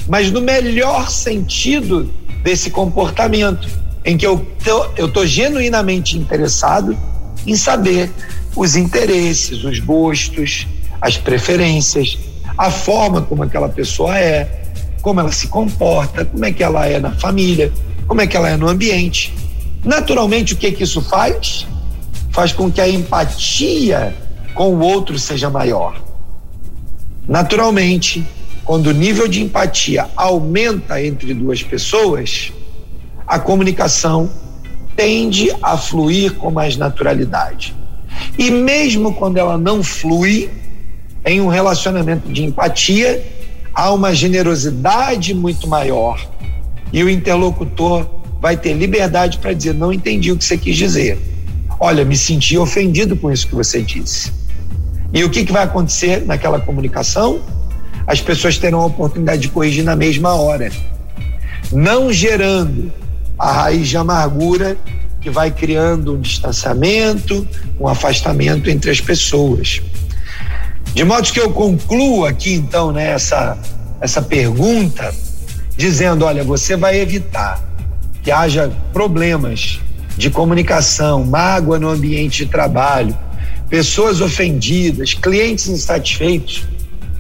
Mas no melhor sentido desse comportamento, em que eu tô, eu tô genuinamente interessado em saber os interesses, os gostos, as preferências, a forma como aquela pessoa é, como ela se comporta, como é que ela é na família, como é que ela é no ambiente. Naturalmente, o que que isso faz? Faz com que a empatia com o outro seja maior. Naturalmente, quando o nível de empatia aumenta entre duas pessoas, a comunicação tende a fluir com mais naturalidade. E mesmo quando ela não flui, em um relacionamento de empatia, há uma generosidade muito maior e o interlocutor vai ter liberdade para dizer: não entendi o que você quis dizer. Olha, me senti ofendido com isso que você disse. E o que, que vai acontecer naquela comunicação? as pessoas terão a oportunidade de corrigir na mesma hora, não gerando a raiz de amargura que vai criando um distanciamento, um afastamento entre as pessoas. De modo que eu concluo aqui então né, essa, essa pergunta dizendo, olha, você vai evitar que haja problemas de comunicação, mágoa no ambiente de trabalho, pessoas ofendidas, clientes insatisfeitos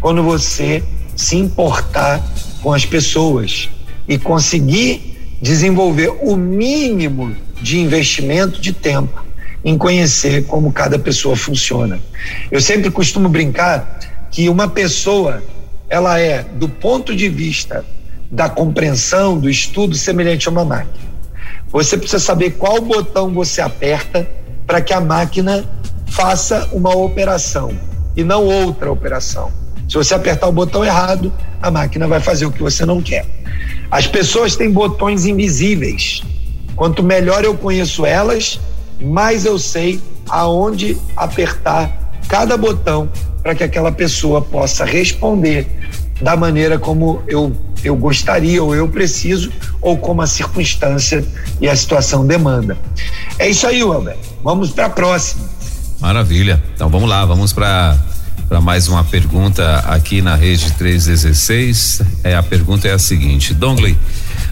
quando você se importar com as pessoas e conseguir desenvolver o mínimo de investimento de tempo em conhecer como cada pessoa funciona. Eu sempre costumo brincar que uma pessoa ela é do ponto de vista da compreensão, do estudo semelhante a uma máquina. Você precisa saber qual botão você aperta para que a máquina faça uma operação e não outra operação. Se você apertar o botão errado, a máquina vai fazer o que você não quer. As pessoas têm botões invisíveis. Quanto melhor eu conheço elas, mais eu sei aonde apertar cada botão para que aquela pessoa possa responder da maneira como eu, eu gostaria ou eu preciso ou como a circunstância e a situação demanda. É isso aí, Welber. Vamos para a próxima. Maravilha. Então vamos lá, vamos para para mais uma pergunta aqui na rede 316. É, a pergunta é a seguinte: Dongley,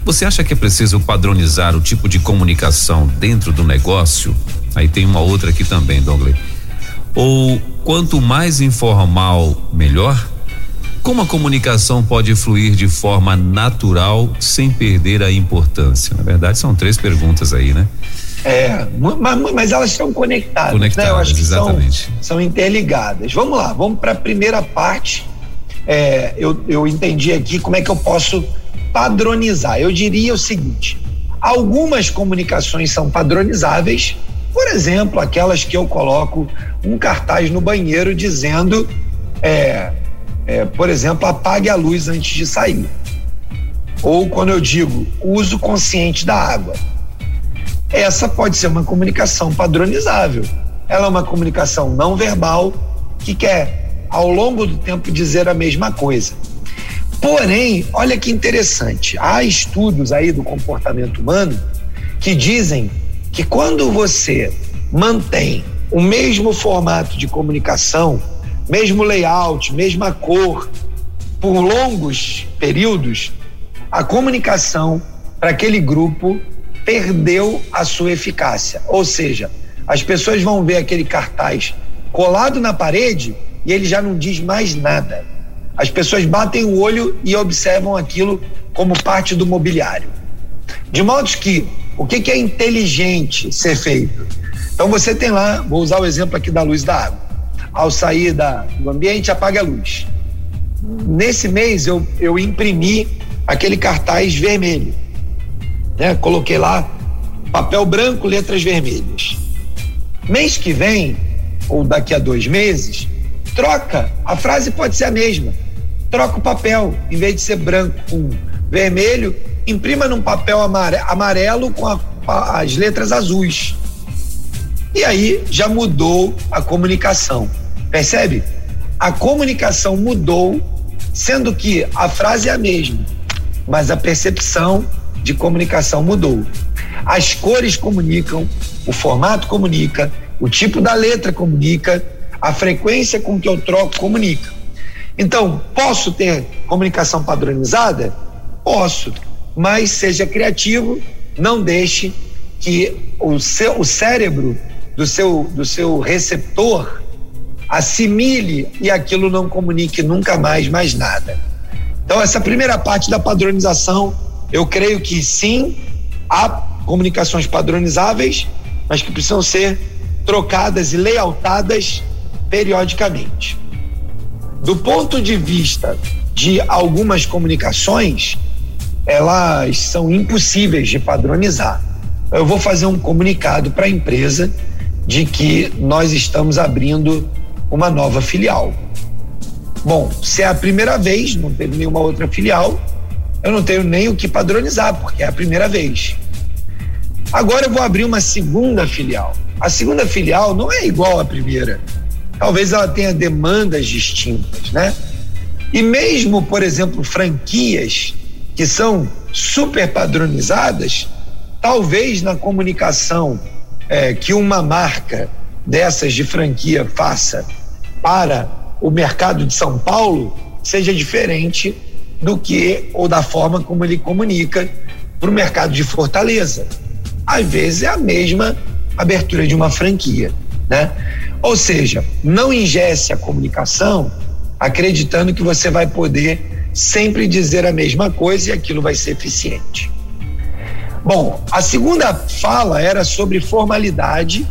você acha que é preciso padronizar o tipo de comunicação dentro do negócio? Aí tem uma outra aqui também, Dongley. Ou quanto mais informal, melhor? Como a comunicação pode fluir de forma natural sem perder a importância? Na verdade, são três perguntas aí, né? É, mas, mas elas estão conectadas. Conectadas, né? Eu acho que exatamente. São, são interligadas. Vamos lá, vamos para a primeira parte. É, eu, eu entendi aqui como é que eu posso padronizar. Eu diria o seguinte: Algumas comunicações são padronizáveis, por exemplo, aquelas que eu coloco um cartaz no banheiro dizendo, é, é, por exemplo, apague a luz antes de sair. Ou quando eu digo uso consciente da água. Essa pode ser uma comunicação padronizável. Ela é uma comunicação não verbal que quer, ao longo do tempo, dizer a mesma coisa. Porém, olha que interessante, há estudos aí do comportamento humano que dizem que quando você mantém o mesmo formato de comunicação, mesmo layout, mesma cor, por longos períodos, a comunicação para aquele grupo perdeu a sua eficácia. Ou seja, as pessoas vão ver aquele cartaz colado na parede e ele já não diz mais nada. As pessoas batem o olho e observam aquilo como parte do mobiliário. De modo que o que, é inteligente ser feito? Então você tem lá, vou usar o exemplo aqui da luz da água. Ao sair da, do ambiente, apaga a luz. Nesse mês eu, eu imprimi aquele cartaz vermelho. Né? Coloquei lá papel branco, letras vermelhas. Mês que vem, ou daqui a dois meses, troca. A frase pode ser a mesma troca o papel, em vez de ser branco com vermelho, imprima num papel amarelo com a, as letras azuis. E aí já mudou a comunicação. Percebe? A comunicação mudou, sendo que a frase é a mesma, mas a percepção de comunicação mudou. As cores comunicam, o formato comunica, o tipo da letra comunica, a frequência com que eu troco comunica. Então, posso ter comunicação padronizada? Posso, mas seja criativo, não deixe que o, seu, o cérebro do seu, do seu receptor assimile e aquilo não comunique nunca mais mais nada. Então, essa primeira parte da padronização, eu creio que sim, há comunicações padronizáveis, mas que precisam ser trocadas e lealtadas periodicamente. Do ponto de vista de algumas comunicações, elas são impossíveis de padronizar. Eu vou fazer um comunicado para a empresa de que nós estamos abrindo uma nova filial. Bom, se é a primeira vez, não teve nenhuma outra filial, eu não tenho nem o que padronizar, porque é a primeira vez. Agora eu vou abrir uma segunda filial. A segunda filial não é igual à primeira talvez ela tenha demandas distintas, né? E mesmo, por exemplo, franquias que são super padronizadas, talvez na comunicação é, que uma marca dessas de franquia faça para o mercado de São Paulo seja diferente do que ou da forma como ele comunica para o mercado de Fortaleza. Às vezes é a mesma abertura de uma franquia, né? Ou seja, não ingesse a comunicação acreditando que você vai poder sempre dizer a mesma coisa e aquilo vai ser eficiente. Bom, a segunda fala era sobre formalidade,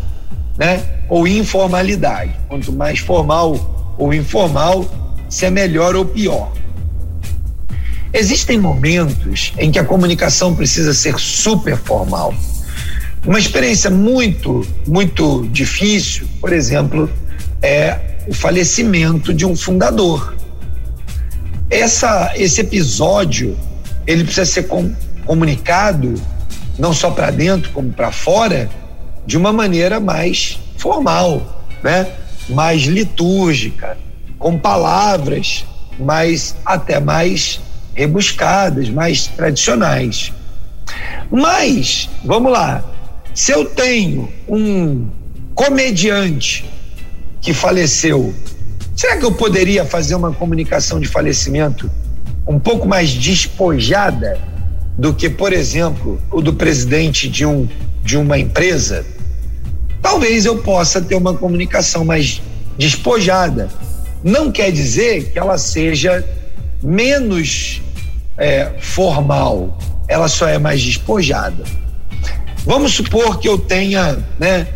né? Ou informalidade. Quanto mais formal ou informal, se é melhor ou pior. Existem momentos em que a comunicação precisa ser super formal uma experiência muito, muito difícil, por exemplo, é o falecimento de um fundador. Essa, esse episódio ele precisa ser com, comunicado não só para dentro como para fora de uma maneira mais formal, né? Mais litúrgica, com palavras mais até mais rebuscadas, mais tradicionais. Mas, vamos lá, se eu tenho um comediante que faleceu, será que eu poderia fazer uma comunicação de falecimento um pouco mais despojada do que, por exemplo, o do presidente de, um, de uma empresa? Talvez eu possa ter uma comunicação mais despojada. Não quer dizer que ela seja menos é, formal, ela só é mais despojada. Vamos supor que eu tenha, né?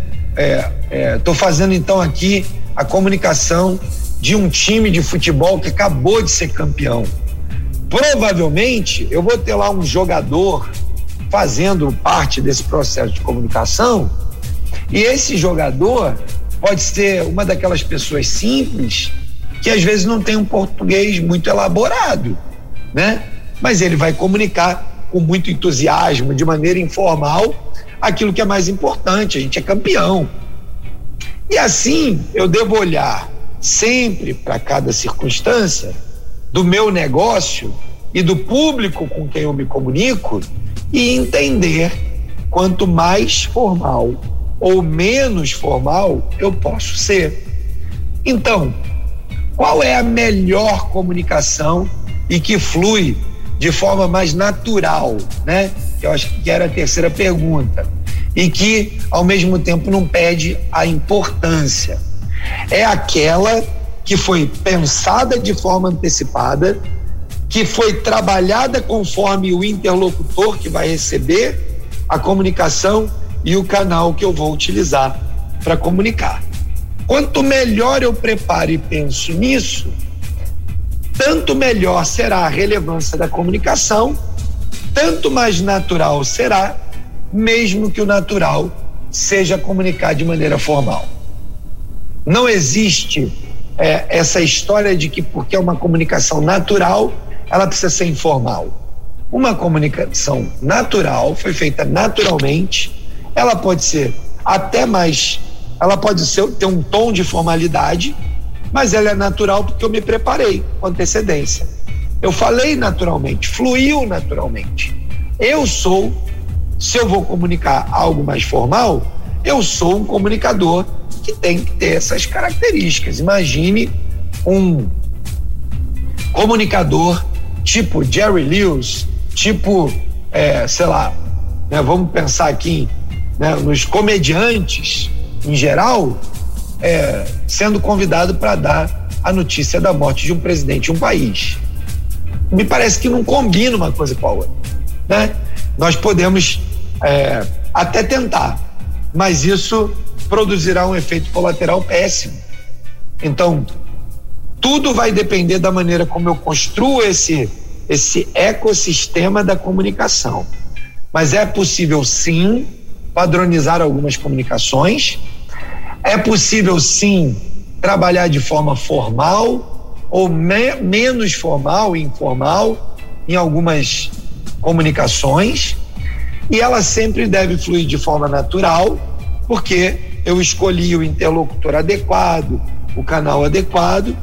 Estou é, é, fazendo então aqui a comunicação de um time de futebol que acabou de ser campeão. Provavelmente eu vou ter lá um jogador fazendo parte desse processo de comunicação, e esse jogador pode ser uma daquelas pessoas simples que às vezes não tem um português muito elaborado, né? Mas ele vai comunicar com muito entusiasmo, de maneira informal, aquilo que é mais importante. A gente é campeão. E assim eu devo olhar sempre para cada circunstância do meu negócio e do público com quem eu me comunico e entender quanto mais formal ou menos formal eu posso ser. Então, qual é a melhor comunicação e que flui de forma mais natural, né? Que eu acho que era a terceira pergunta. E que, ao mesmo tempo, não pede a importância. É aquela que foi pensada de forma antecipada, que foi trabalhada conforme o interlocutor que vai receber a comunicação e o canal que eu vou utilizar para comunicar. Quanto melhor eu preparo e penso nisso, tanto melhor será a relevância da comunicação, tanto mais natural será, mesmo que o natural seja comunicar de maneira formal. Não existe é, essa história de que porque é uma comunicação natural, ela precisa ser informal. Uma comunicação natural foi feita naturalmente ela pode ser até mais, ela pode ser, ter um tom de formalidade, mas ela é natural porque eu me preparei com antecedência. Eu falei naturalmente, fluiu naturalmente. Eu sou, se eu vou comunicar algo mais formal, eu sou um comunicador que tem que ter essas características. Imagine um comunicador tipo Jerry Lewis, tipo, é, sei lá, né, vamos pensar aqui né, nos comediantes em geral, é, sendo convidado para dar a notícia da morte de um presidente de um país. Me parece que não combina uma coisa com a outra. Né? Nós podemos é, até tentar, mas isso produzirá um efeito colateral péssimo. Então, tudo vai depender da maneira como eu construo esse, esse ecossistema da comunicação. Mas é possível sim padronizar algumas comunicações. É possível, sim, trabalhar de forma formal ou me menos formal e informal em algumas comunicações. E ela sempre deve fluir de forma natural, porque eu escolhi o interlocutor adequado, o canal adequado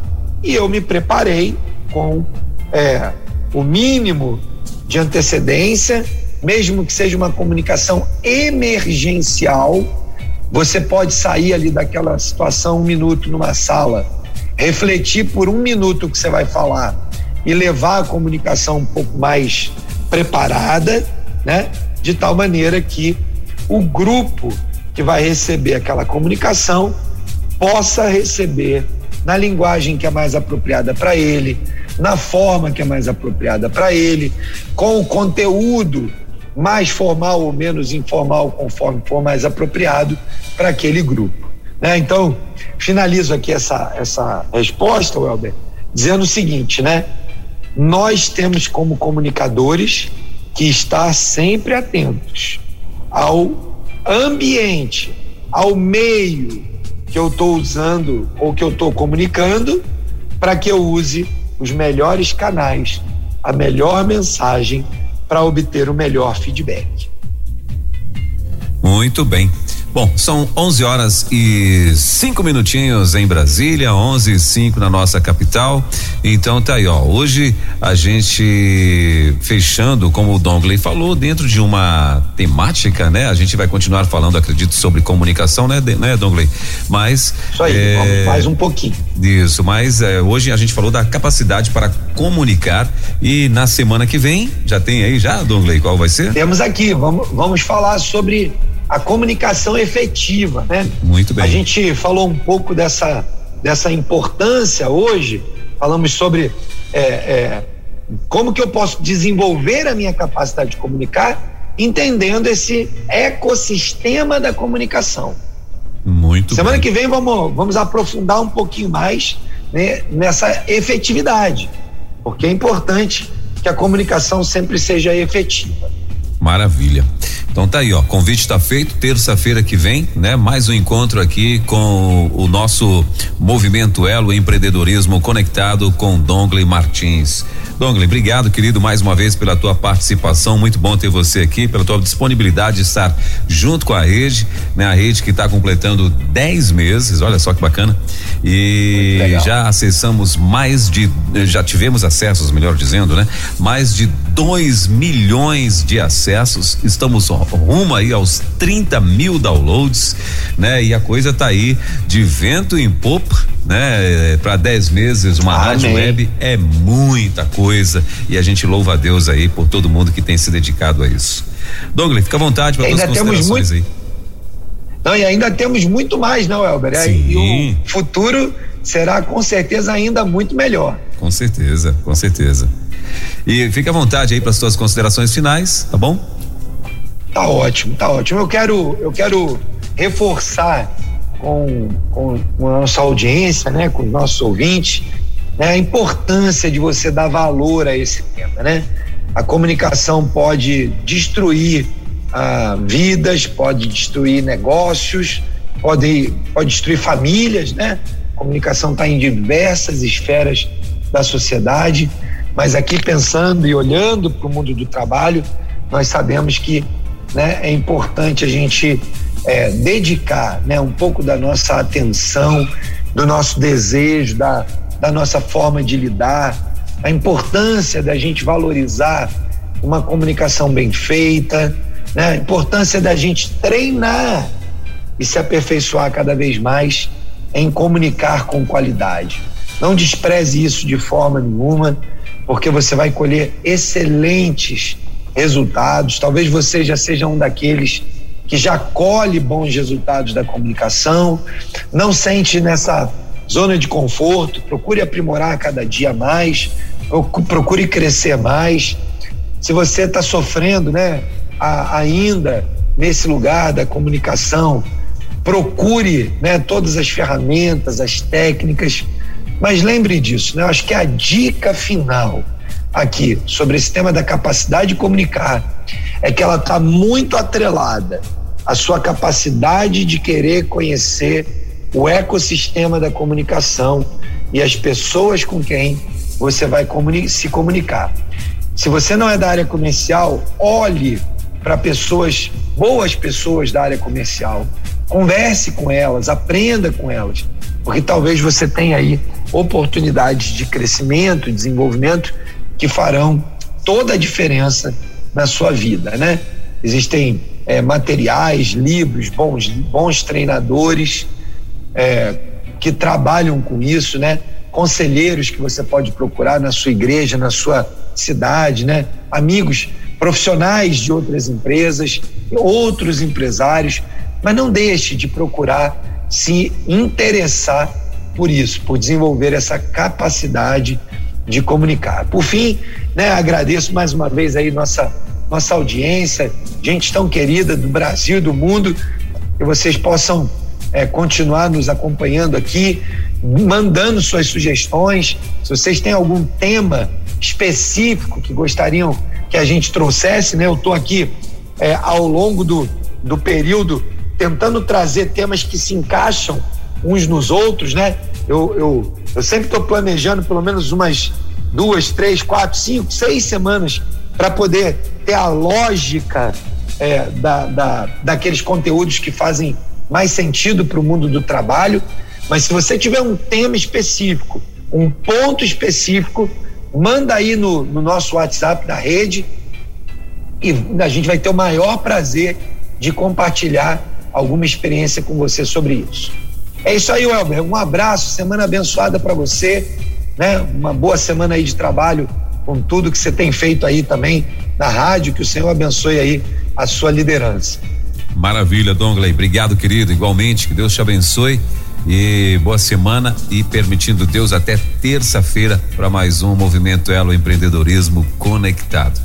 e eu me preparei com é, o mínimo de antecedência mesmo que seja uma comunicação emergencial, você pode sair ali daquela situação um minuto numa sala, refletir por um minuto o que você vai falar e levar a comunicação um pouco mais preparada, né? De tal maneira que o grupo que vai receber aquela comunicação possa receber na linguagem que é mais apropriada para ele, na forma que é mais apropriada para ele, com o conteúdo mais formal ou menos informal, conforme for mais apropriado para aquele grupo. Né? Então, finalizo aqui essa, essa resposta, Welber, dizendo o seguinte, né? Nós temos como comunicadores que estar sempre atentos ao ambiente, ao meio que eu estou usando ou que eu estou comunicando, para que eu use os melhores canais, a melhor mensagem para obter o melhor feedback. Muito bem. Bom, são 11 horas e cinco minutinhos em Brasília, 11 e cinco na nossa capital. Então tá aí, ó. Hoje a gente fechando, como o Dongley falou, dentro de uma temática, né? A gente vai continuar falando, acredito, sobre comunicação, né, né Dongley? Mas. Isso aí, é, mais um pouquinho. Isso, mas é, hoje a gente falou da capacidade para comunicar e na semana que vem, já tem aí já, Dongley, qual vai ser? Temos aqui, vamos, vamos falar sobre a comunicação efetiva, né? Muito bem. A gente falou um pouco dessa, dessa importância hoje, falamos sobre é, é, como que eu posso desenvolver a minha capacidade de comunicar, entendendo esse ecossistema da comunicação. Muito Semana bem. que vem vamos, vamos aprofundar um pouquinho mais né, nessa efetividade, porque é importante que a comunicação sempre seja efetiva. Maravilha. Então tá aí, ó. Convite está feito. Terça-feira que vem, né? Mais um encontro aqui com o nosso movimento Elo Empreendedorismo Conectado com Dongley Martins. Dongley, obrigado, querido, mais uma vez pela tua participação. Muito bom ter você aqui, pela tua disponibilidade de estar junto com a rede, né? A rede que está completando 10 meses, olha só que bacana. E já acessamos mais de, já tivemos acessos, melhor dizendo, né? Mais de 2 milhões de acessos. Estamos rumo aí aos 30 mil downloads, né? E a coisa tá aí de vento em popa né? Para 10 meses, uma Amém. rádio web é muita coisa e a gente louva a Deus aí por todo mundo que tem se dedicado a isso. Douglas, fica à vontade para as considerações muito... aí. Não, e ainda temos muito mais, não, Elber? Sim. E o futuro será com certeza ainda muito melhor. Com certeza, com certeza. E fica à vontade aí para as suas considerações finais, tá bom? Tá ótimo, tá ótimo. Eu quero, eu quero reforçar com, com, com a nossa audiência, né, com os nossos ouvintes, né, a importância de você dar valor a esse tema, né? A comunicação pode destruir ah, vidas, pode destruir negócios, pode, pode destruir famílias, né? A comunicação está em diversas esferas da sociedade, mas aqui pensando e olhando para o mundo do trabalho, nós sabemos que né, é importante a gente é, dedicar né, um pouco da nossa atenção, do nosso desejo, da, da nossa forma de lidar, a importância da gente valorizar uma comunicação bem feita, né, a importância da gente treinar e se aperfeiçoar cada vez mais em comunicar com qualidade. Não despreze isso de forma nenhuma, porque você vai colher excelentes resultados. Talvez você já seja um daqueles que já colhe bons resultados da comunicação, não sente nessa zona de conforto, procure aprimorar cada dia mais, procure crescer mais. Se você está sofrendo, né, a, ainda nesse lugar da comunicação, procure, né, todas as ferramentas, as técnicas, mas lembre disso, né? Eu acho que a dica final aqui sobre esse tema da capacidade de comunicar é que ela está muito atrelada a sua capacidade de querer conhecer o ecossistema da comunicação e as pessoas com quem você vai comuni se comunicar. Se você não é da área comercial, olhe para pessoas, boas pessoas da área comercial. Converse com elas, aprenda com elas, porque talvez você tenha aí oportunidades de crescimento, desenvolvimento que farão toda a diferença na sua vida, né? Existem é, materiais, livros, bons, bons treinadores é, que trabalham com isso, né? Conselheiros que você pode procurar na sua igreja, na sua cidade, né? Amigos profissionais de outras empresas, outros empresários, mas não deixe de procurar se interessar por isso, por desenvolver essa capacidade de comunicar. Por fim, né, agradeço mais uma vez aí nossa nossa audiência, gente tão querida do Brasil, do mundo, que vocês possam é, continuar nos acompanhando aqui, mandando suas sugestões. Se vocês têm algum tema específico que gostariam que a gente trouxesse, né? Eu estou aqui é, ao longo do, do período tentando trazer temas que se encaixam uns nos outros, né? Eu, eu, eu sempre estou planejando pelo menos umas duas, três, quatro, cinco, seis semanas para poder ter a lógica é, da, da, daqueles conteúdos que fazem mais sentido para o mundo do trabalho. Mas se você tiver um tema específico, um ponto específico, manda aí no, no nosso WhatsApp da rede e a gente vai ter o maior prazer de compartilhar alguma experiência com você sobre isso. É isso aí, Welber. Um abraço, semana abençoada para você, né? Uma boa semana aí de trabalho com tudo que você tem feito aí também na rádio, que o Senhor abençoe aí a sua liderança. Maravilha, Dongley. Obrigado, querido. Igualmente, que Deus te abençoe e boa semana e permitindo Deus até terça-feira para mais um Movimento Elo Empreendedorismo Conectado.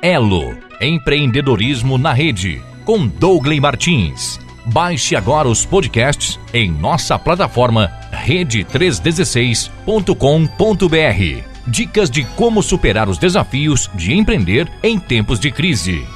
Elo Empreendedorismo na Rede com Dougley Martins. Baixe agora os podcasts em nossa plataforma rede316.com.br. Dicas de como superar os desafios de empreender em tempos de crise.